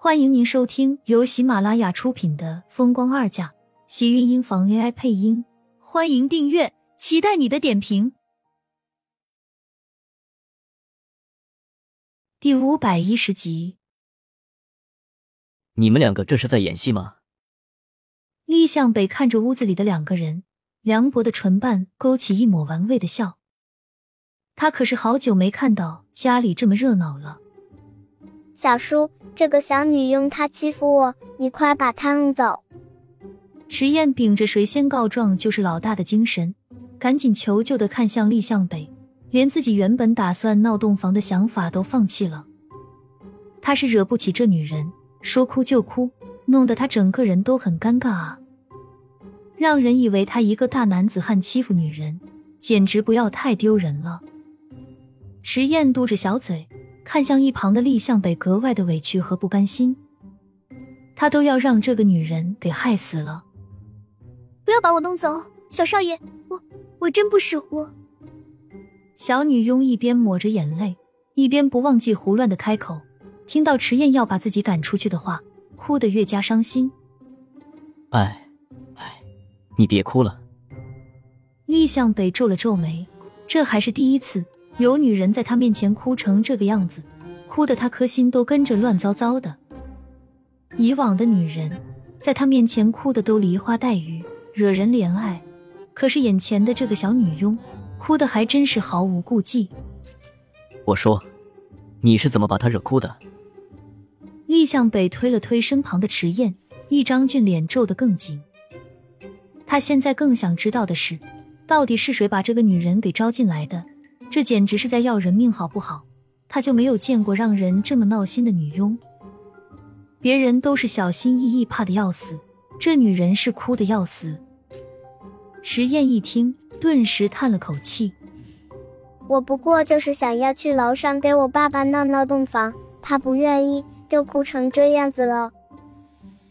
欢迎您收听由喜马拉雅出品的《风光二嫁》，喜运音房 AI 配音。欢迎订阅，期待你的点评。第五百一十集，你们两个这是在演戏吗？厉向北看着屋子里的两个人，凉薄的唇瓣勾起一抹玩味的笑。他可是好久没看到家里这么热闹了。小叔，这个小女佣她欺负我，你快把她弄走。迟燕秉着谁先告状就是老大的精神，赶紧求救的看向厉向北。连自己原本打算闹洞房的想法都放弃了。他是惹不起这女人，说哭就哭，弄得他整个人都很尴尬啊！让人以为他一个大男子汉欺负女人，简直不要太丢人了。迟燕嘟着小嘴，看向一旁的厉向北，格外的委屈和不甘心。他都要让这个女人给害死了！不要把我弄走，小少爷，我我真不是我。小女佣一边抹着眼泪，一边不忘记胡乱的开口。听到迟燕要把自己赶出去的话，哭得越加伤心。哎，哎，你别哭了。厉向北皱了皱眉，这还是第一次有女人在他面前哭成这个样子，哭得他颗心都跟着乱糟糟的。以往的女人在他面前哭的都梨花带雨，惹人怜爱，可是眼前的这个小女佣。哭的还真是毫无顾忌。我说，你是怎么把她惹哭的？厉向北推了推身旁的迟燕，一张俊脸皱得更紧。他现在更想知道的是，到底是谁把这个女人给招进来的？这简直是在要人命，好不好？他就没有见过让人这么闹心的女佣。别人都是小心翼翼，怕的要死，这女人是哭的要死。迟燕一听。顿时叹了口气，我不过就是想要去楼上给我爸爸闹闹洞房，他不愿意，就哭成这样子了。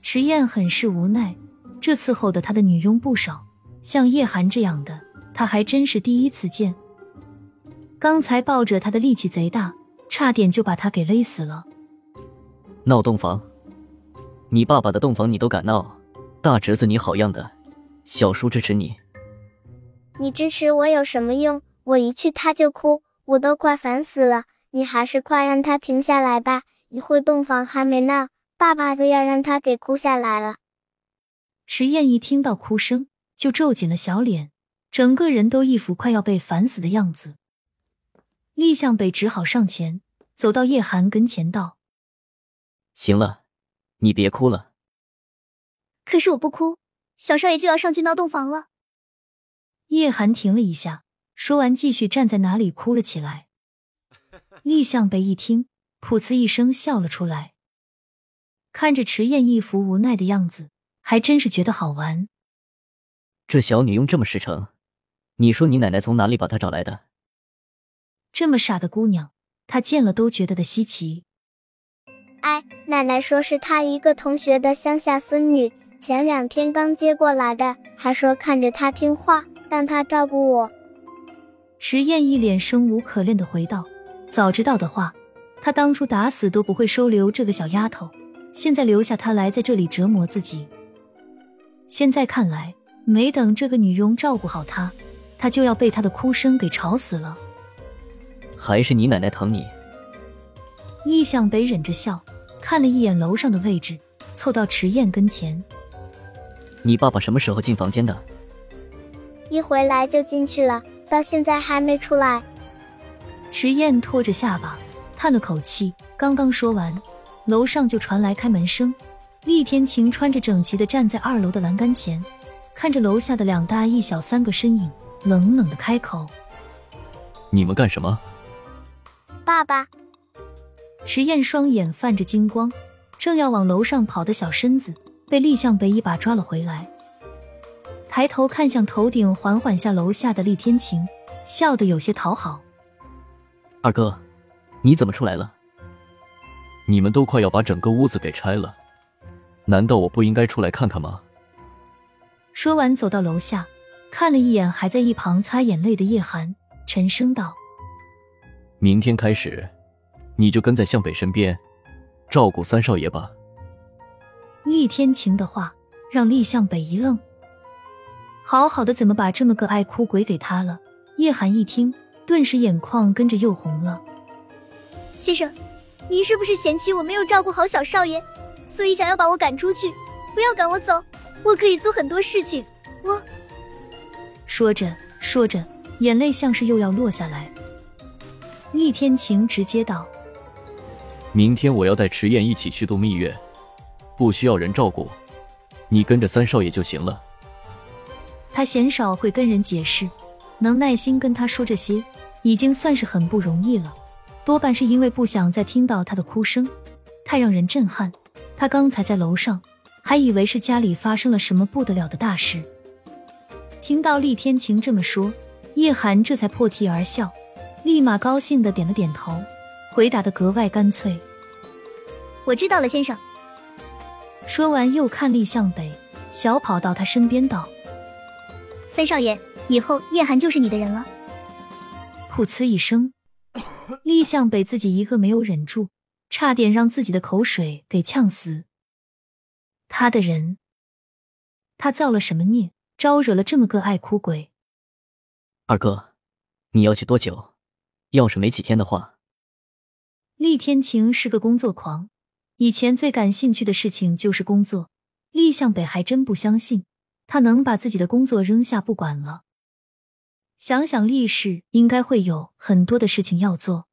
迟燕很是无奈，这伺候的他的女佣不少，像叶寒这样的，他还真是第一次见。刚才抱着他的力气贼大，差点就把他给勒死了。闹洞房？你爸爸的洞房你都敢闹？大侄子你好样的，小叔支持你。你支持我有什么用？我一去他就哭，我都快烦死了。你还是快让他停下来吧，一会洞房还没闹，爸爸都要让他给哭下来了。池燕一听到哭声，就皱紧了小脸，整个人都一副快要被烦死的样子。厉向北只好上前，走到叶寒跟前道：“行了，你别哭了。可是我不哭，小少爷就要上去闹洞房了。”叶寒停了一下，说完，继续站在哪里哭了起来。厉向北一听，噗呲一声笑了出来，看着迟燕一副无奈的样子，还真是觉得好玩。这小女佣这么实诚，你说你奶奶从哪里把她找来的？这么傻的姑娘，他见了都觉得的稀奇。哎，奶奶说是她一个同学的乡下孙女，前两天刚接过来的，还说看着她听话。让她照顾我。迟燕一脸生无可恋的回道：“早知道的话，他当初打死都不会收留这个小丫头，现在留下她来在这里折磨自己。现在看来，没等这个女佣照顾好她，她就要被她的哭声给吵死了。还是你奶奶疼你。”厉向北忍着笑，看了一眼楼上的位置，凑到池燕跟前：“你爸爸什么时候进房间的？”一回来就进去了，到现在还没出来。池燕拖着下巴叹了口气，刚刚说完，楼上就传来开门声。厉天晴穿着整齐的站在二楼的栏杆前，看着楼下的两大一小三个身影，冷冷的开口：“你们干什么？”爸爸。池燕双眼泛着金光，正要往楼上跑的小身子，被厉向北一把抓了回来。抬头看向头顶缓缓下楼下的厉天晴，笑得有些讨好。二哥，你怎么出来了？你们都快要把整个屋子给拆了，难道我不应该出来看看吗？说完，走到楼下，看了一眼还在一旁擦眼泪的叶寒，沉声道：“明天开始，你就跟在向北身边，照顾三少爷吧。厉天晴的话让厉向北一愣，好好的怎么把这么个爱哭鬼给他了？叶寒一听，顿时眼眶跟着又红了。先生，您是不是嫌弃我没有照顾好小少爷，所以想要把我赶出去？不要赶我走，我可以做很多事情。我说着说着，眼泪像是又要落下来。厉天晴直接道：“明天我要带迟燕一起去度蜜月，不需要人照顾，你跟着三少爷就行了。”他鲜少会跟人解释，能耐心跟他说这些，已经算是很不容易了。多半是因为不想再听到他的哭声，太让人震撼。他刚才在楼上，还以为是家里发生了什么不得了的大事。听到厉天晴这么说，叶寒这才破涕而笑。立马高兴的点了点头，回答的格外干脆。我知道了，先生。说完，又看厉向北，小跑到他身边道：“三少爷，以后叶寒就是你的人了。”噗呲一声，厉向北自己一个没有忍住，差点让自己的口水给呛死。他的人，他造了什么孽，招惹了这么个爱哭鬼？二哥，你要去多久？要是没几天的话，厉天晴是个工作狂，以前最感兴趣的事情就是工作。厉向北还真不相信他能把自己的工作扔下不管了。想想厉氏应该会有很多的事情要做。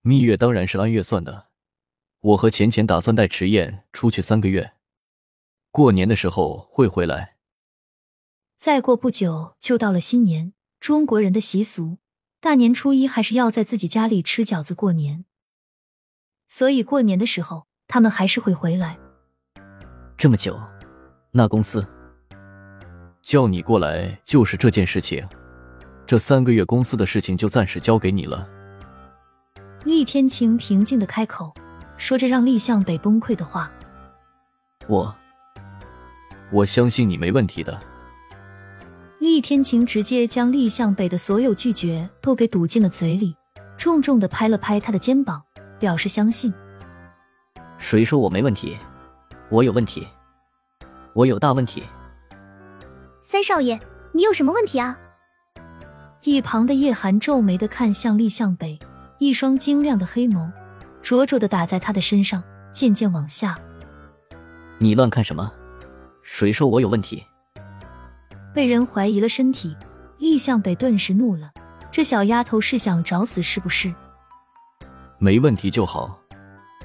蜜月当然是按月算的，我和钱钱打算带迟燕出去三个月，过年的时候会回来。再过不久就到了新年，中国人的习俗。大年初一还是要在自己家里吃饺子过年，所以过年的时候他们还是会回来。这么久，那公司叫你过来就是这件事情，这三个月公司的事情就暂时交给你了。厉天晴平静的开口，说着让厉向北崩溃的话：“我，我相信你没问题的。”厉天晴直接将厉向北的所有拒绝都给堵进了嘴里，重重的拍了拍他的肩膀，表示相信。谁说我没问题？我有问题，我有大问题。三少爷，你有什么问题啊？一旁的叶寒皱眉的看向厉向北，一双晶亮的黑眸灼灼的打在他的身上，渐渐往下。你乱看什么？谁说我有问题？被人怀疑了身体，厉向北顿时怒了。这小丫头是想找死是不是？没问题就好。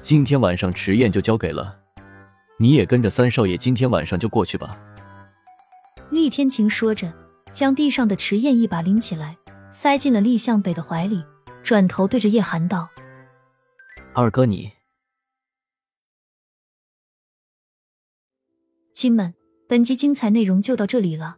今天晚上迟宴就交给了，你也跟着三少爷今天晚上就过去吧。厉天晴说着，将地上的迟宴一把拎起来，塞进了厉向北的怀里，转头对着叶寒道：“二哥，你……亲们，本集精彩内容就到这里了。”